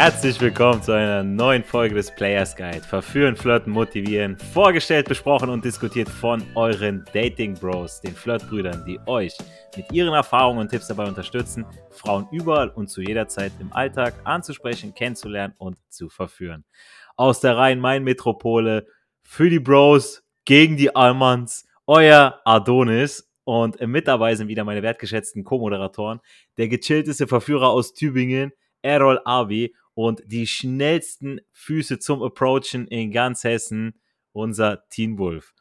Herzlich willkommen zu einer neuen Folge des Players Guide. Verführen, flirten, motivieren. Vorgestellt, besprochen und diskutiert von euren Dating Bros, den Flirtbrüdern, die euch mit ihren Erfahrungen und Tipps dabei unterstützen, Frauen überall und zu jeder Zeit im Alltag anzusprechen, kennenzulernen und zu verführen. Aus der Rhein-Main-Metropole für die Bros gegen die Almans, euer Adonis und mit dabei sind wieder meine wertgeschätzten Co-Moderatoren, der gechillteste Verführer aus Tübingen, Errol Abi und die schnellsten Füße zum Approachen in ganz Hessen, unser Teen Wolf.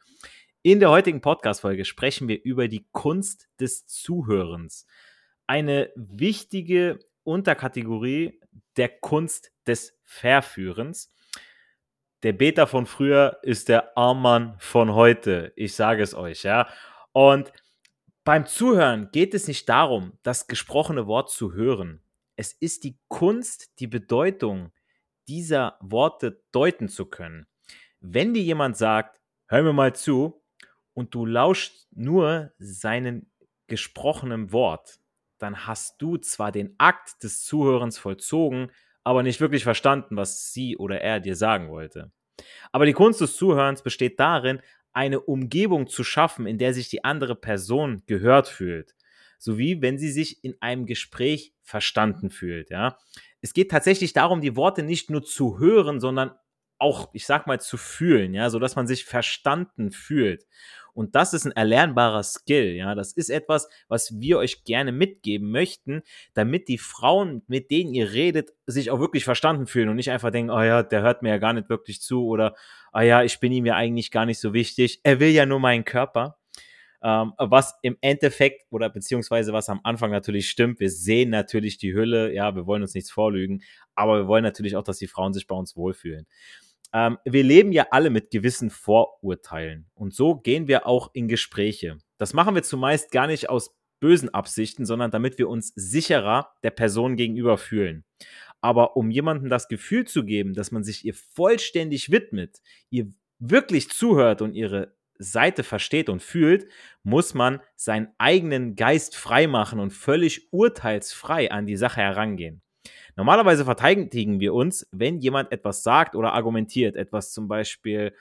In der heutigen Podcast-Folge sprechen wir über die Kunst des Zuhörens. Eine wichtige Unterkategorie der Kunst des Verführens. Der Beta von früher ist der Armmann von heute. Ich sage es euch, ja. Und beim Zuhören geht es nicht darum, das gesprochene Wort zu hören es ist die Kunst, die Bedeutung dieser Worte deuten zu können. Wenn dir jemand sagt, hör mir mal zu, und du lauschst nur seinen gesprochenen Wort, dann hast du zwar den Akt des Zuhörens vollzogen, aber nicht wirklich verstanden, was sie oder er dir sagen wollte. Aber die Kunst des Zuhörens besteht darin, eine Umgebung zu schaffen, in der sich die andere Person gehört fühlt sowie wenn sie sich in einem Gespräch verstanden fühlt. Ja. Es geht tatsächlich darum, die Worte nicht nur zu hören, sondern auch, ich sag mal, zu fühlen, ja, so dass man sich verstanden fühlt. Und das ist ein erlernbarer Skill, ja. Das ist etwas, was wir euch gerne mitgeben möchten, damit die Frauen, mit denen ihr redet, sich auch wirklich verstanden fühlen und nicht einfach denken, oh ja, der hört mir ja gar nicht wirklich zu oder, oh ja, ich bin ihm ja eigentlich gar nicht so wichtig. Er will ja nur meinen Körper. Ähm, was im Endeffekt oder beziehungsweise was am Anfang natürlich stimmt, wir sehen natürlich die Hülle, ja, wir wollen uns nichts vorlügen, aber wir wollen natürlich auch, dass die Frauen sich bei uns wohlfühlen. Ähm, wir leben ja alle mit gewissen Vorurteilen und so gehen wir auch in Gespräche. Das machen wir zumeist gar nicht aus bösen Absichten, sondern damit wir uns sicherer der Person gegenüber fühlen. Aber um jemandem das Gefühl zu geben, dass man sich ihr vollständig widmet, ihr wirklich zuhört und ihre Seite versteht und fühlt, muss man seinen eigenen Geist frei machen und völlig urteilsfrei an die Sache herangehen. Normalerweise verteidigen wir uns, wenn jemand etwas sagt oder argumentiert, etwas zum Beispiel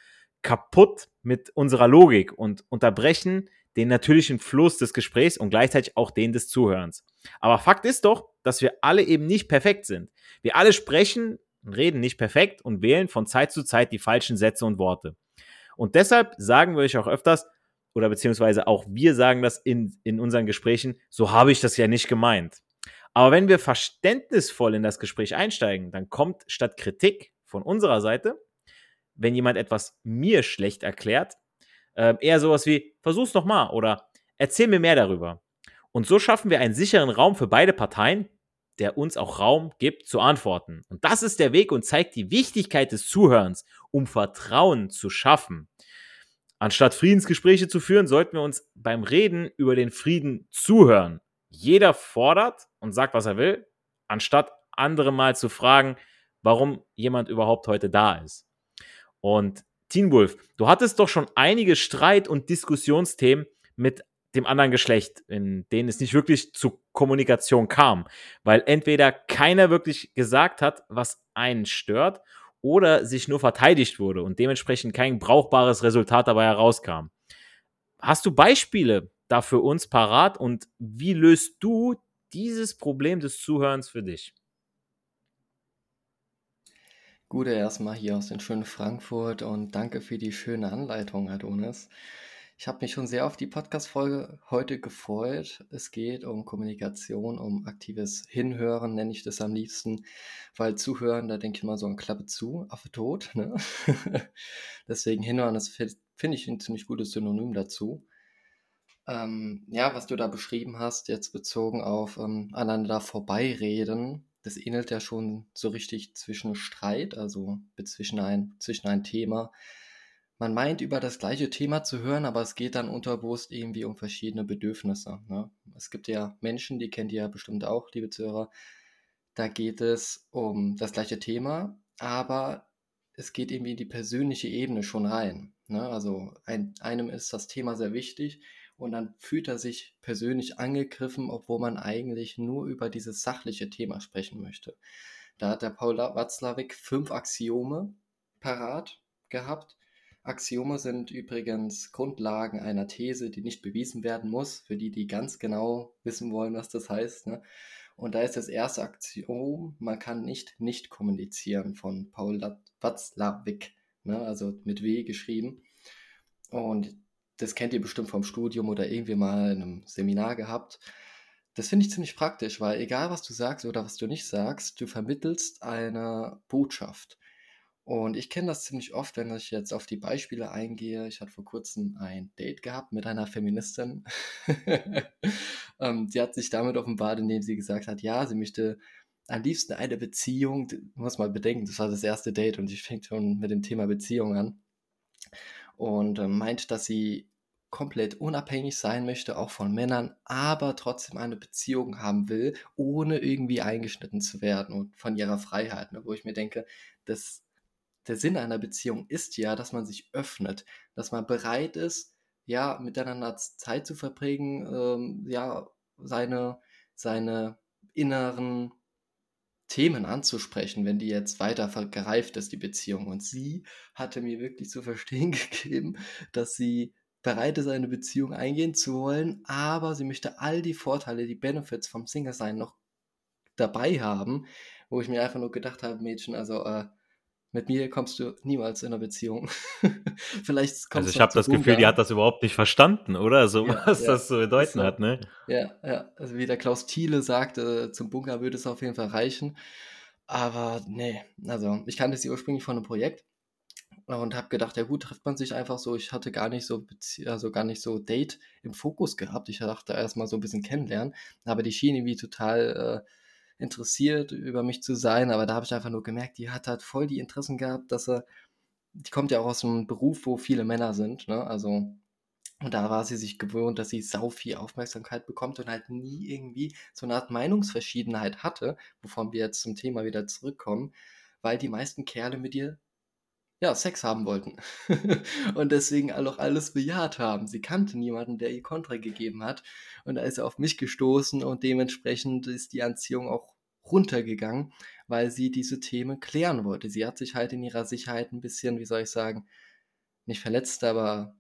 kaputt mit unserer Logik und unterbrechen den natürlichen Fluss des Gesprächs und gleichzeitig auch den des Zuhörens. Aber Fakt ist doch, dass wir alle eben nicht perfekt sind. Wir alle sprechen und reden nicht perfekt und wählen von Zeit zu Zeit die falschen Sätze und Worte. Und deshalb sagen wir euch auch öfters, oder beziehungsweise auch wir sagen das in, in unseren Gesprächen, so habe ich das ja nicht gemeint. Aber wenn wir verständnisvoll in das Gespräch einsteigen, dann kommt statt Kritik von unserer Seite, wenn jemand etwas mir schlecht erklärt, äh, eher sowas wie, versuch's noch mal oder erzähl mir mehr darüber. Und so schaffen wir einen sicheren Raum für beide Parteien, der uns auch Raum gibt zu antworten. Und das ist der Weg und zeigt die Wichtigkeit des Zuhörens, um Vertrauen zu schaffen. Anstatt Friedensgespräche zu führen, sollten wir uns beim Reden über den Frieden zuhören. Jeder fordert und sagt, was er will, anstatt andere mal zu fragen, warum jemand überhaupt heute da ist. Und Teen Wolf, du hattest doch schon einige Streit- und Diskussionsthemen mit dem anderen Geschlecht, in denen es nicht wirklich zu Kommunikation kam, weil entweder keiner wirklich gesagt hat, was einen stört, oder sich nur verteidigt wurde und dementsprechend kein brauchbares Resultat dabei herauskam. Hast du Beispiele dafür uns parat und wie löst du dieses Problem des Zuhörens für dich? Gute erstmal hier aus den schönen Frankfurt und danke für die schöne Anleitung, Adonis. Ich habe mich schon sehr auf die Podcast-Folge heute gefreut. Es geht um Kommunikation, um aktives Hinhören, nenne ich das am liebsten, weil Zuhören, da denke ich mal so an Klappe zu, Affe tot. Ne? Deswegen Hinhören, das finde ich ein ziemlich gutes Synonym dazu. Ähm, ja, was du da beschrieben hast, jetzt bezogen auf ähm, aneinander vorbeireden, das ähnelt ja schon so richtig zwischen Streit, also zwischen ein, zwischen ein Thema man meint, über das gleiche Thema zu hören, aber es geht dann unterbewusst irgendwie um verschiedene Bedürfnisse. Ne? Es gibt ja Menschen, die kennt ihr ja bestimmt auch, liebe Zuhörer, da geht es um das gleiche Thema, aber es geht irgendwie in die persönliche Ebene schon rein. Ne? Also ein, einem ist das Thema sehr wichtig und dann fühlt er sich persönlich angegriffen, obwohl man eigentlich nur über dieses sachliche Thema sprechen möchte. Da hat der Paul Watzlawick fünf Axiome parat gehabt. Axiome sind übrigens Grundlagen einer These, die nicht bewiesen werden muss, für die, die ganz genau wissen wollen, was das heißt. Ne? Und da ist das erste Axiom, man kann nicht nicht kommunizieren von Paul Watzlawick, ne? also mit W geschrieben. Und das kennt ihr bestimmt vom Studium oder irgendwie mal in einem Seminar gehabt. Das finde ich ziemlich praktisch, weil egal was du sagst oder was du nicht sagst, du vermittelst eine Botschaft. Und ich kenne das ziemlich oft, wenn ich jetzt auf die Beispiele eingehe. Ich hatte vor kurzem ein Date gehabt mit einer Feministin. ähm, sie hat sich damit offenbart, indem sie gesagt hat, ja, sie möchte am liebsten eine Beziehung, du musst mal bedenken, das war das erste Date und ich fängt schon mit dem Thema Beziehung an. Und äh, meint, dass sie komplett unabhängig sein möchte, auch von Männern, aber trotzdem eine Beziehung haben will, ohne irgendwie eingeschnitten zu werden und von ihrer Freiheit. Ne? Wo ich mir denke, das der Sinn einer Beziehung ist ja, dass man sich öffnet, dass man bereit ist, ja, miteinander Zeit zu verbringen, ähm, ja, seine, seine inneren Themen anzusprechen, wenn die jetzt weiter gereift ist, die Beziehung. Und sie hatte mir wirklich zu verstehen gegeben, dass sie bereit ist, eine Beziehung eingehen zu wollen, aber sie möchte all die Vorteile, die Benefits vom Single-Sein noch dabei haben, wo ich mir einfach nur gedacht habe, Mädchen, also äh, mit mir kommst du niemals in einer Beziehung. Vielleicht kommst Also ich habe das. Gefühl, die hat das überhaupt nicht verstanden, oder? So ja, was ja, das zu bedeuten so. hat, ne? Ja, ja. Also wie der Klaus Thiele sagte, zum Bunker würde es auf jeden Fall reichen. Aber nee, also ich kannte sie ursprünglich von einem Projekt und habe gedacht, ja gut, trifft man sich einfach so. Ich hatte gar nicht so, Bezie also gar nicht so Date im Fokus gehabt. Ich dachte erstmal so ein bisschen kennenlernen, aber die schien irgendwie total äh, interessiert, über mich zu sein, aber da habe ich einfach nur gemerkt, die hat halt voll die Interessen gehabt, dass er, die kommt ja auch aus einem Beruf, wo viele Männer sind, ne? Also, und da war sie sich gewohnt, dass sie sau viel Aufmerksamkeit bekommt und halt nie irgendwie so eine Art Meinungsverschiedenheit hatte, wovon wir jetzt zum Thema wieder zurückkommen, weil die meisten Kerle mit ihr ja, Sex haben wollten. und deswegen auch alles bejaht haben. Sie kannte niemanden, der ihr Kontra gegeben hat. Und da ist er auf mich gestoßen und dementsprechend ist die Anziehung auch runtergegangen, weil sie diese Themen klären wollte. Sie hat sich halt in ihrer Sicherheit ein bisschen, wie soll ich sagen, nicht verletzt, aber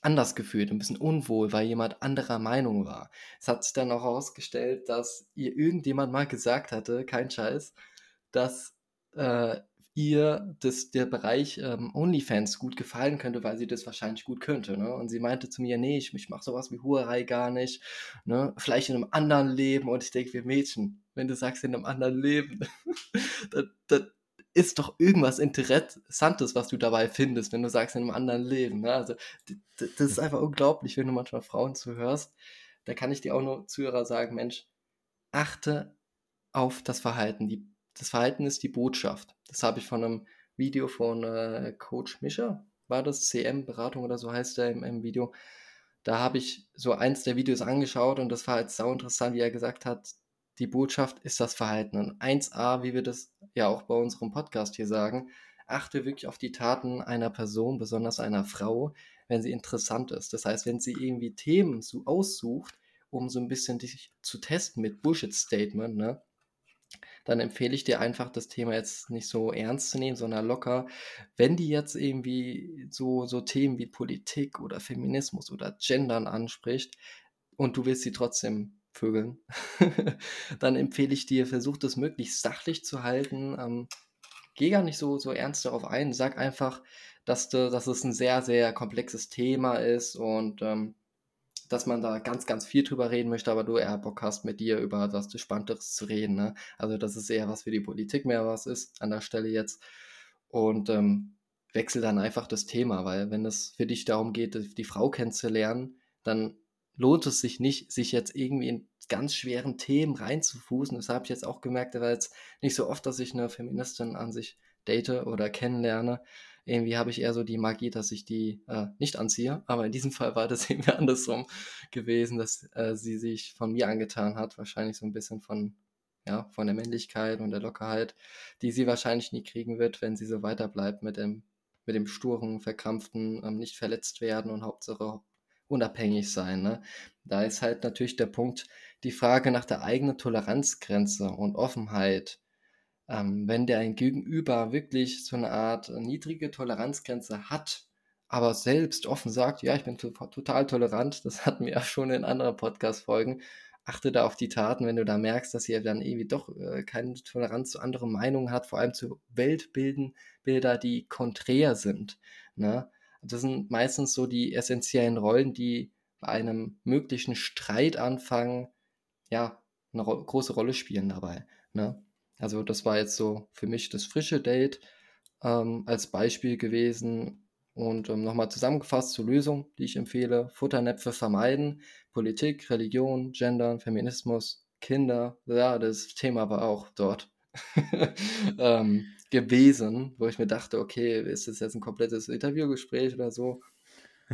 anders gefühlt, ein bisschen unwohl, weil jemand anderer Meinung war. Es hat sich dann auch herausgestellt, dass ihr irgendjemand mal gesagt hatte, kein Scheiß, dass äh, ihr das, der Bereich ähm, OnlyFans gut gefallen könnte, weil sie das wahrscheinlich gut könnte. Ne? Und sie meinte zu mir, nee, ich, ich mache sowas wie Huerei gar nicht. Ne? Vielleicht in einem anderen Leben. Und ich denke, wir Mädchen, wenn du sagst in einem anderen Leben, das, das ist doch irgendwas Interessantes, was du dabei findest, wenn du sagst in einem anderen Leben. Ne? Also das ist einfach unglaublich, wenn du manchmal Frauen zuhörst. Da kann ich dir auch nur Zuhörer sagen, Mensch, achte auf das Verhalten. Die das Verhalten ist die Botschaft. Das habe ich von einem Video von äh, Coach Mischer, war das CM-Beratung oder so heißt er im, im Video. Da habe ich so eins der Videos angeschaut und das war jetzt sau interessant, wie er gesagt hat, die Botschaft ist das Verhalten. Und 1a, wie wir das ja auch bei unserem Podcast hier sagen, achte wirklich auf die Taten einer Person, besonders einer Frau, wenn sie interessant ist. Das heißt, wenn sie irgendwie Themen so aussucht, um so ein bisschen dich zu testen mit Bullshit-Statement, ne? Dann empfehle ich dir einfach, das Thema jetzt nicht so ernst zu nehmen, sondern locker. Wenn die jetzt irgendwie so, so Themen wie Politik oder Feminismus oder Gendern anspricht und du willst sie trotzdem vögeln, dann empfehle ich dir, versuch das möglichst sachlich zu halten. Ähm, geh gar nicht so, so ernst darauf ein. Sag einfach, dass, du, dass es ein sehr, sehr komplexes Thema ist und ähm, dass man da ganz, ganz viel drüber reden möchte, aber du eher Bock hast, mit dir über was Spannenderes zu reden. Ne? Also, dass es eher was für die Politik mehr was ist an der Stelle jetzt. Und ähm, wechsel dann einfach das Thema, weil wenn es für dich darum geht, die Frau kennenzulernen, dann lohnt es sich nicht, sich jetzt irgendwie in ganz schweren Themen reinzufußen. Das habe ich jetzt auch gemerkt, weil jetzt nicht so oft, dass ich eine Feministin an sich date oder kennenlerne irgendwie habe ich eher so die Magie, dass ich die äh, nicht anziehe. Aber in diesem Fall war das irgendwie andersrum gewesen, dass äh, sie sich von mir angetan hat. Wahrscheinlich so ein bisschen von, ja, von der Männlichkeit und der Lockerheit, die sie wahrscheinlich nie kriegen wird, wenn sie so weiterbleibt mit dem, mit dem sturen, verkrampften, ähm, nicht verletzt werden und Hauptsache unabhängig sein. Ne? Da ist halt natürlich der Punkt, die Frage nach der eigenen Toleranzgrenze und Offenheit ähm, wenn der ein Gegenüber wirklich so eine Art niedrige Toleranzgrenze hat, aber selbst offen sagt, ja, ich bin total tolerant, das hatten wir ja schon in anderen Podcast-Folgen, achte da auf die Taten, wenn du da merkst, dass ihr dann irgendwie doch äh, keine Toleranz zu anderen Meinungen hat, vor allem zu Weltbilden, Bilder, die konträr sind. Ne? Das sind meistens so die essentiellen Rollen, die bei einem möglichen Streitanfang ja eine ro große Rolle spielen dabei. Ne? Also das war jetzt so für mich das frische Date ähm, als Beispiel gewesen. Und ähm, nochmal zusammengefasst zur Lösung, die ich empfehle. Futternäpfe vermeiden, Politik, Religion, Gendern, Feminismus, Kinder. Ja, das Thema war auch dort ähm, gewesen, wo ich mir dachte, okay, ist das jetzt ein komplettes Interviewgespräch oder so?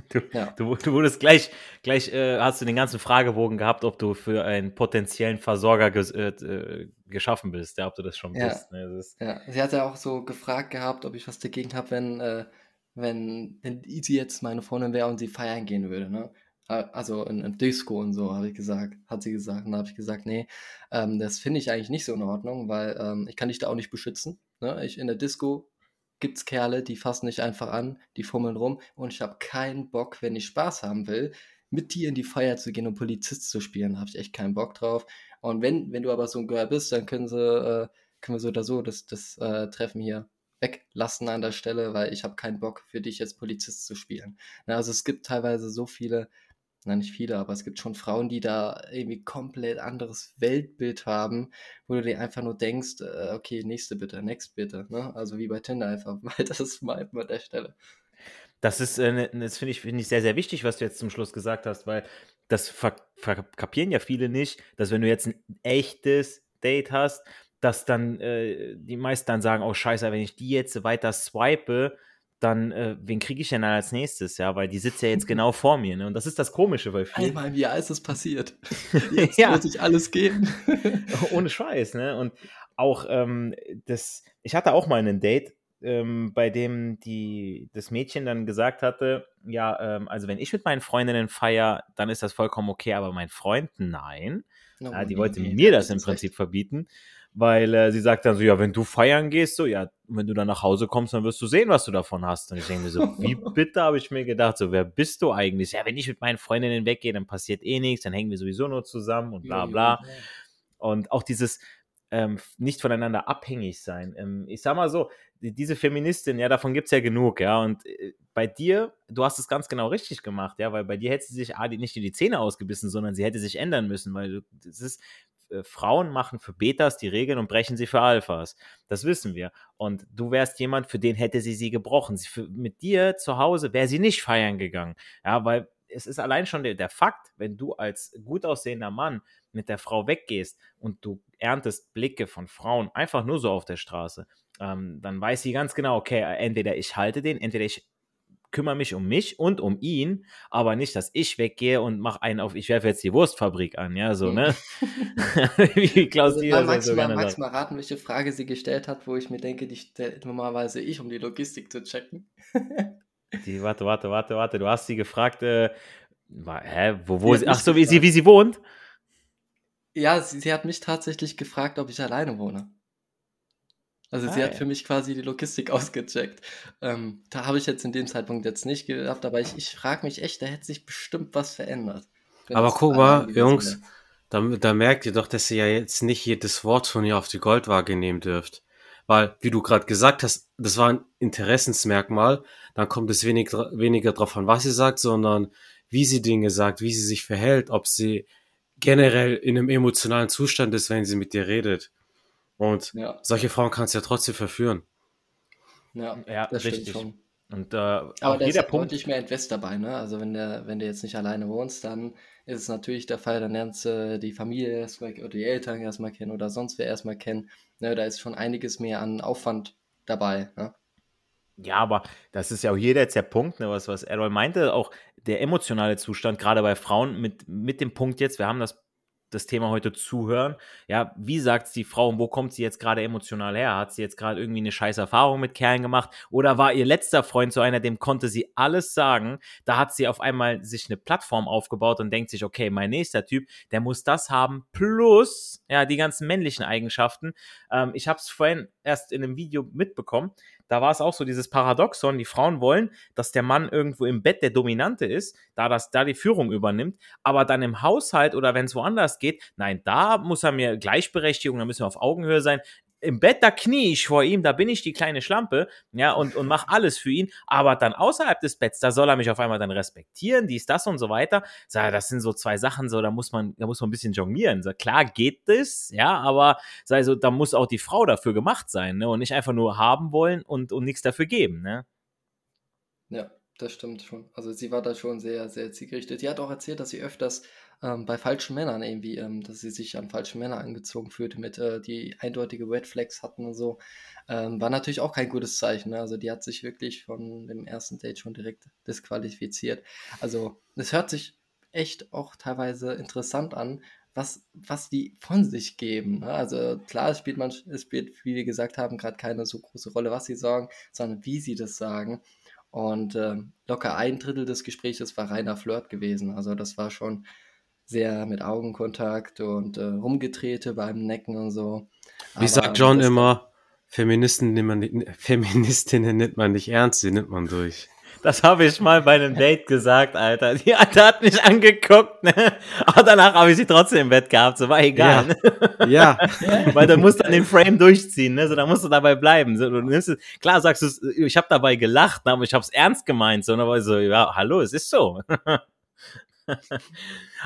Du, ja. du, du, wurdest gleich, gleich äh, hast du den ganzen Fragebogen gehabt, ob du für einen potenziellen Versorger ges äh, äh geschaffen bist, ja, ob du das schon ja. bist. Ne? ja, sie hat ja auch so gefragt gehabt, ob ich was dagegen habe, wenn, äh, wenn, wenn sie jetzt meine Freundin wäre und sie feiern gehen würde, ne? Also in, in Disco und so, habe ich gesagt, hat sie gesagt. Und da habe ich gesagt, nee, ähm, das finde ich eigentlich nicht so in Ordnung, weil ähm, ich kann dich da auch nicht beschützen. Ne? Ich in der Disco gibt es Kerle, die fassen nicht einfach an, die fummeln rum und ich habe keinen Bock, wenn ich Spaß haben will, mit dir in die Feier zu gehen und Polizist zu spielen, habe ich echt keinen Bock drauf. Und wenn, wenn du aber so ein Girl bist, dann können sie, äh, können wir so oder so das, das äh, Treffen hier weglassen an der Stelle, weil ich habe keinen Bock für dich jetzt Polizist zu spielen. Na, also es gibt teilweise so viele na nicht viele, aber es gibt schon Frauen, die da irgendwie komplett anderes Weltbild haben, wo du dir einfach nur denkst, äh, okay, nächste bitte, next bitte, ne? Also wie bei Tinder einfach, ist mal an der Stelle. Das ist, äh, ne, das finde ich, find ich sehr, sehr wichtig, was du jetzt zum Schluss gesagt hast, weil das verkapieren ja viele nicht, dass wenn du jetzt ein echtes Date hast, dass dann äh, die meisten dann sagen, oh scheiße, wenn ich die jetzt weiter swipe, dann, äh, wen kriege ich denn als nächstes? Ja, weil die sitzt ja jetzt genau vor mir. Ne? Und das ist das Komische, weil viel. Einmal im Jahr ist es passiert. Jetzt ja. muss ich alles geben. Ohne Scheiß, ne? Und auch ähm, das, ich hatte auch mal einen Date, ähm, bei dem die, das Mädchen dann gesagt hatte, ja, ähm, also wenn ich mit meinen Freundinnen feier, dann ist das vollkommen okay, aber mein Freund, nein. No, ja, die nee, wollte nee, mir das, das im Prinzip recht. verbieten weil äh, sie sagt dann so, ja, wenn du feiern gehst, so, ja, wenn du dann nach Hause kommst, dann wirst du sehen, was du davon hast. Und ich denke mir so, wie bitte, habe ich mir gedacht, so, wer bist du eigentlich? Ja, wenn ich mit meinen Freundinnen weggehe, dann passiert eh nichts, dann hängen wir sowieso nur zusammen und bla bla. Und auch dieses ähm, nicht voneinander abhängig sein. Ähm, ich sag mal so, diese Feministin, ja, davon gibt es ja genug, ja. Und äh, bei dir, du hast es ganz genau richtig gemacht, ja, weil bei dir hätte sie sich A, nicht in die Zähne ausgebissen, sondern sie hätte sich ändern müssen, weil du, das ist, äh, Frauen machen für Betas die Regeln und brechen sie für Alphas. Das wissen wir. Und du wärst jemand, für den hätte sie sie gebrochen. Sie, für, mit dir zu Hause wäre sie nicht feiern gegangen. Ja, weil es ist allein schon der, der Fakt, wenn du als gut aussehender Mann mit der Frau weggehst und du erntest Blicke von Frauen einfach nur so auf der Straße, ähm, dann weiß sie ganz genau, okay, entweder ich halte den, entweder ich kümmere mich um mich und um ihn, aber nicht, dass ich weggehe und mache einen auf, ich werfe jetzt die Wurstfabrik an, ja, so, ne? Wie Klaus also, Dieter magst, so mal, magst mal raten, welche Frage sie gestellt hat, wo ich mir denke, die stellt normalerweise ich, um die Logistik zu checken. die, warte, warte, warte, warte, du hast sie gefragt, äh, hä, wo, wo sie, ach so, wie sie, wie sie wohnt? Ja, sie, sie hat mich tatsächlich gefragt, ob ich alleine wohne. Also ah, sie hat für mich quasi die Logistik ausgecheckt. Ähm, da habe ich jetzt in dem Zeitpunkt jetzt nicht gehabt, aber ich, ich frage mich echt, da hätte sich bestimmt was verändert. Aber guck mal, Jungs, da, da, merkt ihr doch, dass ihr ja jetzt nicht jedes Wort von ihr auf die Goldwaage nehmen dürft. Weil, wie du gerade gesagt hast, das war ein Interessensmerkmal. Dann kommt es wenig, weniger darauf an, was sie sagt, sondern wie sie Dinge sagt, wie sie sich verhält, ob sie generell in einem emotionalen Zustand ist, wenn sie mit dir redet. Und ja. solche Frauen kannst du ja trotzdem verführen. Ja, ja das richtig. stimmt schon. Und, äh, Aber da ist Punkt deutlich mehr Invest dabei, ne? Also wenn der, wenn du jetzt nicht alleine wohnst, dann ist es natürlich der Fall, dann lernst du die Familie erstmal oder die Eltern erstmal kennen oder sonst wer erstmal kennen. Ne? Da ist schon einiges mehr an Aufwand dabei, ne? Ja, aber das ist ja auch jeder jetzt der Punkt, ne, was, was Errol meinte, auch der emotionale Zustand, gerade bei Frauen, mit, mit dem Punkt jetzt, wir haben das das Thema heute zuhören. Ja, wie sagt die Frau und wo kommt sie jetzt gerade emotional her? Hat sie jetzt gerade irgendwie eine scheiß Erfahrung mit Kerlen gemacht? Oder war ihr letzter Freund so einer, dem konnte sie alles sagen? Da hat sie auf einmal sich eine Plattform aufgebaut und denkt sich, okay, mein nächster Typ, der muss das haben, plus ja, die ganzen männlichen Eigenschaften. Ähm, ich habe es vorhin erst in einem Video mitbekommen da war es auch so dieses Paradoxon, die Frauen wollen, dass der Mann irgendwo im Bett der Dominante ist, da das da die Führung übernimmt, aber dann im Haushalt oder wenn es woanders geht, nein, da muss er mir Gleichberechtigung, da müssen wir auf Augenhöhe sein im Bett, da knie ich vor ihm, da bin ich die kleine Schlampe, ja, und, und mach alles für ihn. Aber dann außerhalb des Betts, da soll er mich auf einmal dann respektieren, dies, das und so weiter. Sag, das sind so zwei Sachen, so, da muss man, da muss man ein bisschen jonglieren. So, klar geht das, ja, aber sei so, da muss auch die Frau dafür gemacht sein, ne, und nicht einfach nur haben wollen und, und nichts dafür geben, ne. Ja, das stimmt schon. Also sie war da schon sehr, sehr zielgerichtet. Sie hat auch erzählt, dass sie öfters ähm, bei falschen Männern irgendwie, ähm, dass sie sich an falsche Männer angezogen fühlte, mit äh, die eindeutige Red Flags hatten und so. Ähm, war natürlich auch kein gutes Zeichen. Ne? Also die hat sich wirklich von dem ersten Date schon direkt disqualifiziert. Also es hört sich echt auch teilweise interessant an, was, was die von sich geben. Ne? Also klar, es spielt, man, es spielt, wie wir gesagt haben, gerade keine so große Rolle, was sie sagen, sondern wie sie das sagen. Und äh, locker ein Drittel des Gesprächs war reiner Flirt gewesen. Also das war schon sehr mit Augenkontakt und äh, rumgetrete beim Necken und so. Wie Aber sagt John immer, Feministen nimmt man nicht, Feministinnen nimmt man nicht ernst, sie nimmt man durch. Das habe ich mal bei einem Date gesagt, Alter. Die Alte hat mich angeguckt, ne? Aber danach habe ich sie trotzdem im Bett gehabt, so war egal. Ja. ja. Weil du musst dann den Frame durchziehen, ne? So, da musst du dabei bleiben. So, du nimmst es, klar sagst du, ich habe dabei gelacht, ne? aber ich habe es ernst gemeint. So, aber so, ja, hallo, es ist so.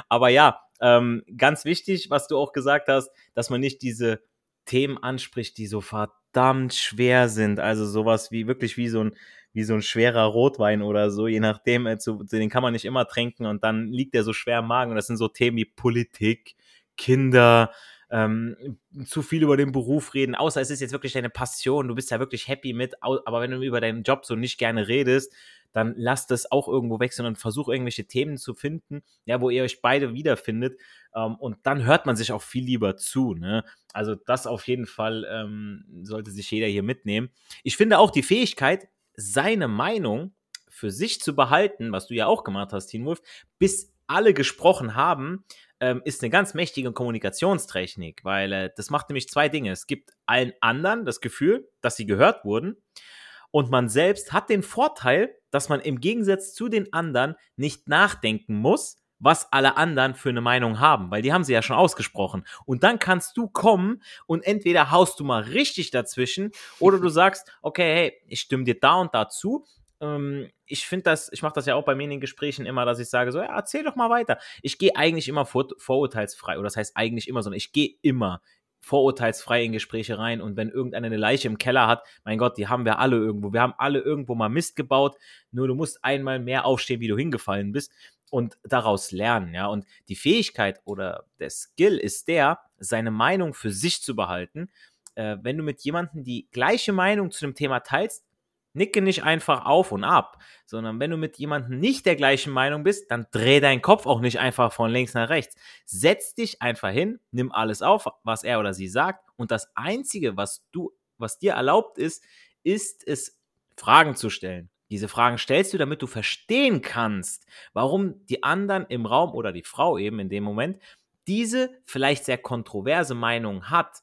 Aber ja, ähm, ganz wichtig, was du auch gesagt hast, dass man nicht diese Themen anspricht, die so verdammt schwer sind. Also sowas wie wirklich wie so ein wie so ein schwerer Rotwein oder so, je nachdem, äh, den kann man nicht immer trinken und dann liegt der so schwer im Magen. Und das sind so Themen wie Politik, Kinder, ähm, zu viel über den Beruf reden, außer es ist jetzt wirklich deine Passion, du bist ja wirklich happy mit, aber wenn du über deinen Job so nicht gerne redest, dann lasst es auch irgendwo wechseln und versuch irgendwelche Themen zu finden, ja, wo ihr euch beide wiederfindet. Ähm, und dann hört man sich auch viel lieber zu. Ne? Also das auf jeden Fall ähm, sollte sich jeder hier mitnehmen. Ich finde auch die Fähigkeit, seine Meinung für sich zu behalten, was du ja auch gemacht hast, Teen Wolf, bis alle gesprochen haben, ähm, ist eine ganz mächtige Kommunikationstechnik, weil äh, das macht nämlich zwei Dinge. Es gibt allen anderen das Gefühl, dass sie gehört wurden und man selbst hat den Vorteil, dass man im Gegensatz zu den anderen nicht nachdenken muss, was alle anderen für eine Meinung haben, weil die haben sie ja schon ausgesprochen. Und dann kannst du kommen und entweder haust du mal richtig dazwischen oder du sagst, okay, hey, ich stimme dir da und da zu. Ähm, ich finde das, ich mache das ja auch bei mir in den Gesprächen immer, dass ich sage so, ja, erzähl doch mal weiter. Ich gehe eigentlich immer vor, vorurteilsfrei, oder das heißt eigentlich immer, sondern ich gehe immer vorurteilsfrei in Gespräche rein und wenn irgendeiner eine Leiche im Keller hat, mein Gott, die haben wir alle irgendwo. Wir haben alle irgendwo mal Mist gebaut, nur du musst einmal mehr aufstehen, wie du hingefallen bist und daraus lernen, ja. Und die Fähigkeit oder der Skill ist der, seine Meinung für sich zu behalten. Äh, wenn du mit jemandem die gleiche Meinung zu dem Thema teilst, Nicke nicht einfach auf und ab, sondern wenn du mit jemandem nicht der gleichen Meinung bist, dann dreh deinen Kopf auch nicht einfach von links nach rechts. Setz dich einfach hin, nimm alles auf, was er oder sie sagt und das einzige, was du was dir erlaubt ist, ist es Fragen zu stellen. Diese Fragen stellst du, damit du verstehen kannst, warum die anderen im Raum oder die Frau eben in dem Moment diese vielleicht sehr kontroverse Meinung hat,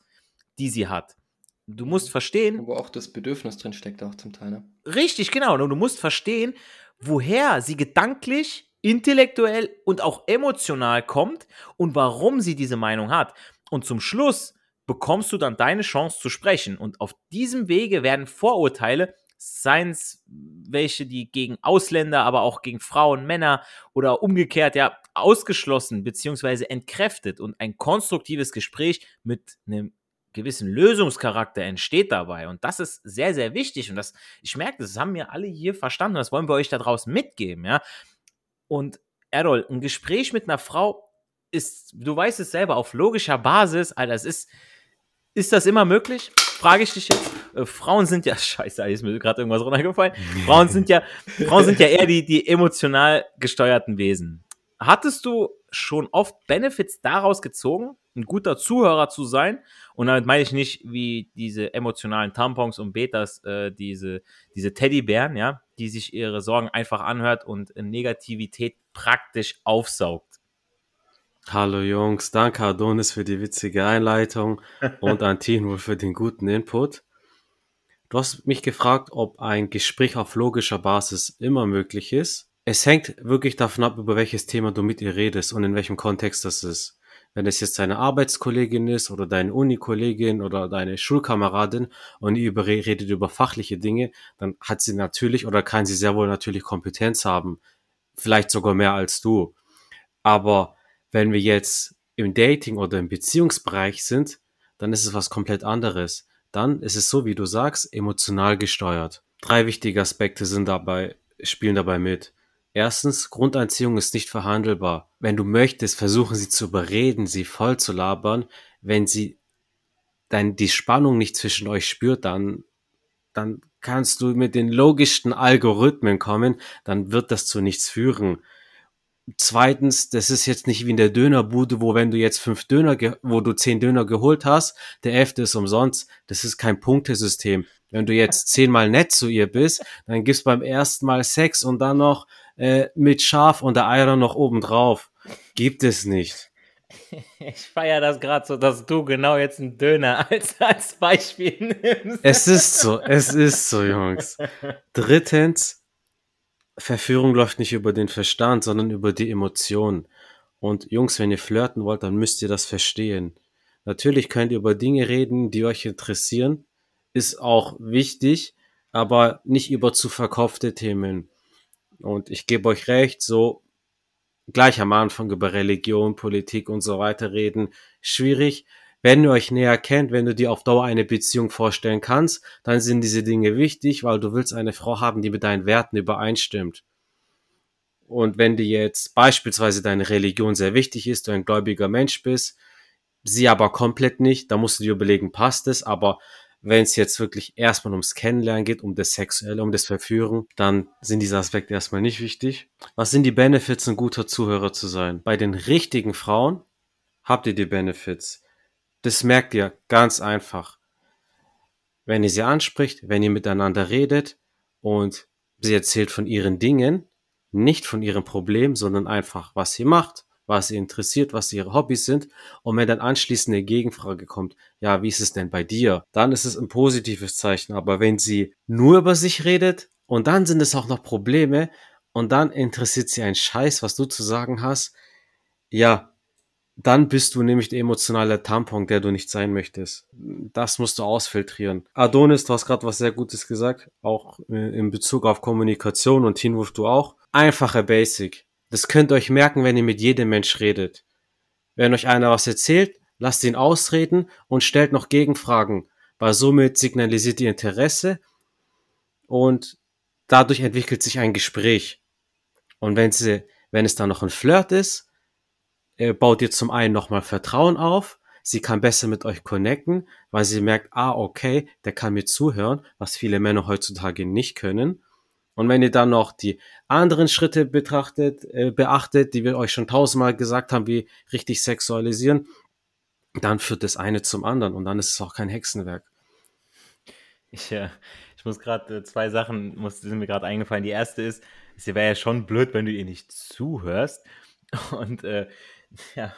die sie hat. Du musst verstehen. Wo auch das Bedürfnis drin steckt, auch zum Teil. Ne? Richtig, genau. Und du musst verstehen, woher sie gedanklich, intellektuell und auch emotional kommt und warum sie diese Meinung hat. Und zum Schluss bekommst du dann deine Chance zu sprechen. Und auf diesem Wege werden Vorurteile, seien es welche, die gegen Ausländer, aber auch gegen Frauen, Männer oder umgekehrt, ja, ausgeschlossen bzw. entkräftet. Und ein konstruktives Gespräch mit einem gewissen Lösungscharakter entsteht dabei. Und das ist sehr, sehr wichtig. Und das, ich merke, das haben wir alle hier verstanden. Das wollen wir euch da draußen mitgeben, ja. Und Errol, ein Gespräch mit einer Frau ist, du weißt es selber, auf logischer Basis, Alter, es ist, ist das immer möglich? Frage ich dich jetzt. Äh, Frauen sind ja, scheiße, ist mir gerade irgendwas runtergefallen. Frauen sind ja, Frauen sind ja eher die, die emotional gesteuerten Wesen. Hattest du schon oft Benefits daraus gezogen, ein guter Zuhörer zu sein. Und damit meine ich nicht wie diese emotionalen Tampons und Betas, äh, diese, diese Teddybären, ja, die sich ihre Sorgen einfach anhört und Negativität praktisch aufsaugt. Hallo Jungs, danke Adonis für die witzige Einleitung und an Tino für den guten Input. Du hast mich gefragt, ob ein Gespräch auf logischer Basis immer möglich ist. Es hängt wirklich davon ab, über welches Thema du mit ihr redest und in welchem Kontext das ist. Wenn es jetzt deine Arbeitskollegin ist oder deine Unikollegin oder deine Schulkameradin und ihr redet über fachliche Dinge, dann hat sie natürlich oder kann sie sehr wohl natürlich Kompetenz haben. Vielleicht sogar mehr als du. Aber wenn wir jetzt im Dating oder im Beziehungsbereich sind, dann ist es was komplett anderes. Dann ist es so, wie du sagst, emotional gesteuert. Drei wichtige Aspekte sind dabei, spielen dabei mit. Erstens, Grundeinziehung ist nicht verhandelbar. Wenn du möchtest, versuchen sie zu überreden, sie voll zu labern. Wenn sie dann die Spannung nicht zwischen euch spürt, dann, dann kannst du mit den logischsten Algorithmen kommen, dann wird das zu nichts führen. Zweitens, das ist jetzt nicht wie in der Dönerbude, wo wenn du jetzt fünf Döner, wo du zehn Döner geholt hast, der elfte ist umsonst. Das ist kein Punktesystem. Wenn du jetzt zehnmal nett zu ihr bist, dann gibst beim ersten Mal Sex und dann noch äh, mit Schaf und der Eier noch oben drauf. Gibt es nicht. Ich feiere das gerade so, dass du genau jetzt einen Döner als, als Beispiel nimmst. Es ist so, es ist so, Jungs. Drittens, Verführung läuft nicht über den Verstand, sondern über die Emotionen. Und Jungs, wenn ihr flirten wollt, dann müsst ihr das verstehen. Natürlich könnt ihr über Dinge reden, die euch interessieren, ist auch wichtig, aber nicht über zu verkaufte Themen. Und ich gebe euch recht, so gleich am Anfang über Religion, Politik und so weiter reden, schwierig. Wenn ihr euch näher kennt, wenn du dir auf Dauer eine Beziehung vorstellen kannst, dann sind diese Dinge wichtig, weil du willst eine Frau haben, die mit deinen Werten übereinstimmt. Und wenn dir jetzt beispielsweise deine Religion sehr wichtig ist, du ein gläubiger Mensch bist, sie aber komplett nicht, dann musst du dir überlegen, passt es, aber wenn es jetzt wirklich erstmal ums Kennenlernen geht, um das Sexuelle, um das Verführen, dann sind diese Aspekte erstmal nicht wichtig. Was sind die Benefits, ein guter Zuhörer zu sein? Bei den richtigen Frauen habt ihr die Benefits. Das merkt ihr ganz einfach. Wenn ihr sie anspricht, wenn ihr miteinander redet und sie erzählt von ihren Dingen, nicht von ihrem Problem, sondern einfach, was sie macht, was sie interessiert, was ihre Hobbys sind. Und wenn dann anschließend eine Gegenfrage kommt, ja, wie ist es denn bei dir? Dann ist es ein positives Zeichen. Aber wenn sie nur über sich redet und dann sind es auch noch Probleme und dann interessiert sie einen Scheiß, was du zu sagen hast, ja, dann bist du nämlich der emotionale Tampon, der du nicht sein möchtest. Das musst du ausfiltrieren. Adonis, du hast gerade was sehr Gutes gesagt, auch äh, in Bezug auf Kommunikation und Teamwurf du auch. Einfache Basic. Das könnt ihr euch merken, wenn ihr mit jedem Mensch redet. Wenn euch einer was erzählt, lasst ihn ausreden und stellt noch Gegenfragen, weil somit signalisiert ihr Interesse und dadurch entwickelt sich ein Gespräch. Und wenn sie, wenn es dann noch ein Flirt ist, äh, baut ihr zum einen nochmal Vertrauen auf, sie kann besser mit euch connecten, weil sie merkt, ah, okay, der kann mir zuhören, was viele Männer heutzutage nicht können. Und wenn ihr dann noch die anderen Schritte betrachtet, äh, beachtet, die wir euch schon tausendmal gesagt haben, wie richtig sexualisieren, dann führt das eine zum anderen und dann ist es auch kein Hexenwerk. Ich, äh, ich muss gerade äh, zwei Sachen, muss, sind mir gerade eingefallen. Die erste ist, es wäre ja schon blöd, wenn du ihr nicht zuhörst. Und äh, ja,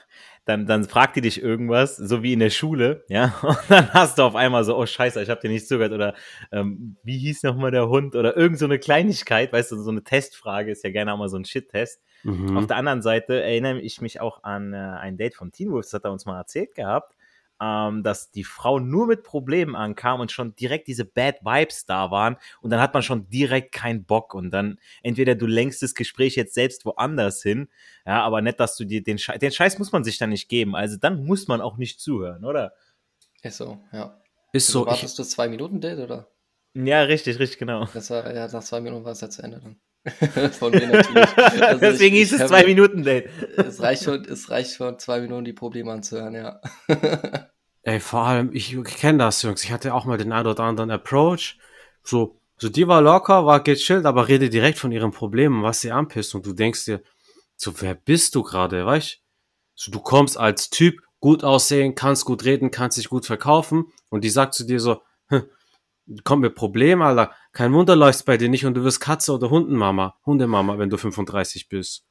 dann, dann fragt die dich irgendwas, so wie in der Schule, ja, und dann hast du auf einmal so, oh Scheiße, ich habe dir nicht zugehört oder ähm, wie hieß nochmal der Hund oder irgend so eine Kleinigkeit, weißt du, so eine Testfrage ist ja gerne auch mal so ein Shit-Test. Mhm. Auf der anderen Seite erinnere ich mich auch an äh, ein Date von Teen Wolf, das hat er uns mal erzählt gehabt ähm, dass die Frau nur mit Problemen ankam und schon direkt diese Bad Vibes da waren und dann hat man schon direkt keinen Bock und dann entweder du lenkst das Gespräch jetzt selbst woanders hin, ja, aber nicht, dass du dir den Scheiß, den Scheiß muss man sich dann nicht geben, also dann muss man auch nicht zuhören, oder? Ist so, ja. Ist so. Wartest du zwei Minuten Date, oder? Ja, richtig, richtig, genau. Das war, ja, nach zwei Minuten war es ja zu Ende dann. Von mir natürlich. Also Deswegen ich, hieß es zwei Minuten Date. es reicht schon, es reicht schon zwei Minuten die Probleme anzuhören, ja. Ey, vor allem, ich, ich kenne das, Jungs. Ich hatte auch mal den einen oder anderen Approach. So, so die war locker, war gechillt, aber rede direkt von ihren Problemen, was sie anpisst. Und du denkst dir, so, wer bist du gerade, weißt So, du kommst als Typ, gut aussehen, kannst gut reden, kannst dich gut verkaufen und die sagt zu dir so, hm, kommt mir Problem, Alter. Kein Wunder läuft's bei dir nicht und du wirst Katze oder Hundenmama, Hundemama, wenn du 35 bist.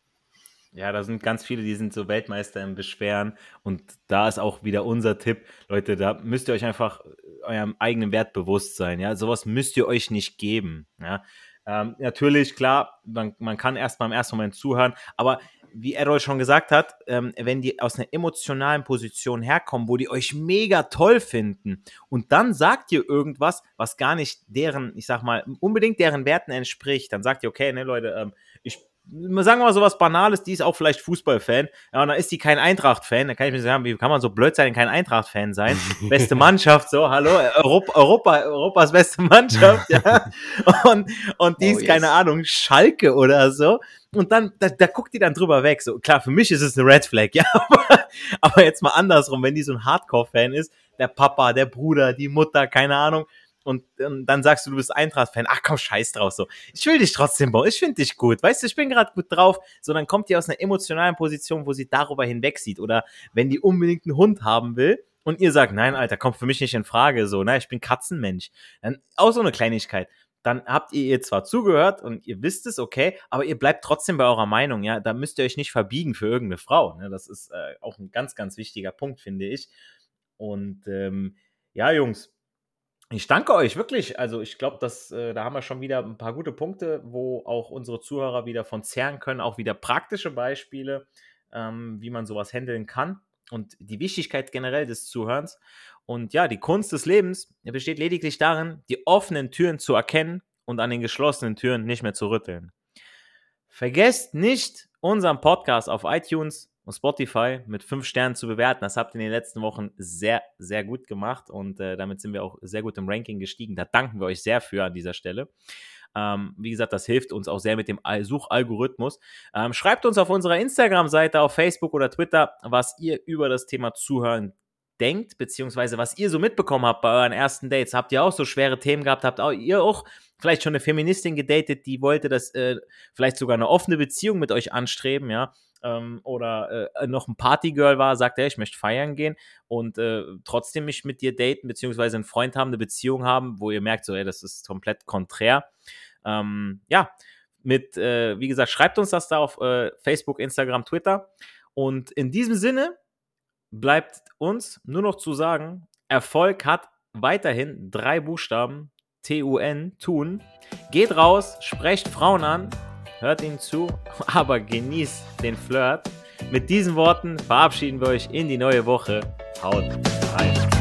Ja, da sind ganz viele, die sind so Weltmeister im Beschweren. Und da ist auch wieder unser Tipp. Leute, da müsst ihr euch einfach eurem eigenen Wert bewusst sein. Ja, sowas müsst ihr euch nicht geben. Ja, ähm, natürlich, klar, man, man kann erst mal im ersten Moment zuhören, aber wie Errol schon gesagt hat, ähm, wenn die aus einer emotionalen Position herkommen, wo die euch mega toll finden und dann sagt ihr irgendwas, was gar nicht deren, ich sag mal, unbedingt deren Werten entspricht, dann sagt ihr, okay, ne Leute, ähm, sagen wir mal so was Banales, die ist auch vielleicht Fußballfan, ja, und dann ist die kein Eintracht-Fan, dann kann ich mir sagen, wie kann man so blöd sein, kein Eintracht-Fan sein? beste Mannschaft, so, hallo, Europa, Europa, Europas beste Mannschaft, ja, und, und die oh, ist, yes. keine Ahnung, Schalke oder so, und dann, da, da guckt die dann drüber weg, so, klar, für mich ist es eine Red Flag, ja, aber, aber jetzt mal andersrum, wenn die so ein Hardcore-Fan ist, der Papa, der Bruder, die Mutter, keine Ahnung, und, und dann sagst du, du bist Eintracht-Fan, ach komm, scheiß drauf so. Ich will dich trotzdem bauen, ich finde dich gut, weißt du, ich bin gerade gut drauf. So, dann kommt die aus einer emotionalen Position, wo sie darüber hinweg sieht. Oder wenn die unbedingt einen Hund haben will und ihr sagt, nein, Alter, kommt für mich nicht in Frage, so, ne, ich bin Katzenmensch. Dann auch so eine Kleinigkeit. Dann habt ihr ihr zwar zugehört und ihr wisst es, okay, aber ihr bleibt trotzdem bei eurer Meinung, ja. Da müsst ihr euch nicht verbiegen für irgendeine Frau. Ne? Das ist äh, auch ein ganz, ganz wichtiger Punkt, finde ich. Und ähm, ja, Jungs, ich danke euch wirklich. Also ich glaube, dass äh, da haben wir schon wieder ein paar gute Punkte, wo auch unsere Zuhörer wieder von zehren können, auch wieder praktische Beispiele, ähm, wie man sowas handeln kann und die Wichtigkeit generell des Zuhörens. Und ja, die Kunst des Lebens besteht lediglich darin, die offenen Türen zu erkennen und an den geschlossenen Türen nicht mehr zu rütteln. Vergesst nicht, unseren Podcast auf iTunes und Spotify mit fünf Sternen zu bewerten. Das habt ihr in den letzten Wochen sehr, sehr gut gemacht und äh, damit sind wir auch sehr gut im Ranking gestiegen. Da danken wir euch sehr für an dieser Stelle. Ähm, wie gesagt, das hilft uns auch sehr mit dem Suchalgorithmus. Ähm, schreibt uns auf unserer Instagram-Seite, auf Facebook oder Twitter, was ihr über das Thema Zuhören denkt, beziehungsweise was ihr so mitbekommen habt bei euren ersten Dates. Habt ihr auch so schwere Themen gehabt? Habt auch, ihr auch vielleicht schon eine Feministin gedatet, die wollte das äh, vielleicht sogar eine offene Beziehung mit euch anstreben, ja? Ähm, oder äh, noch ein Partygirl war, sagt er, ich möchte feiern gehen und äh, trotzdem mich mit dir daten, beziehungsweise einen Freund haben, eine Beziehung haben, wo ihr merkt, so, ey, das ist komplett konträr. Ähm, ja, mit, äh, wie gesagt, schreibt uns das da auf äh, Facebook, Instagram, Twitter. Und in diesem Sinne bleibt uns nur noch zu sagen, Erfolg hat weiterhin drei Buchstaben, T-U-N, tun. Geht raus, sprecht Frauen an, hört ihnen zu, aber genießt den Flirt. Mit diesen Worten verabschieden wir euch in die neue Woche. Haut rein.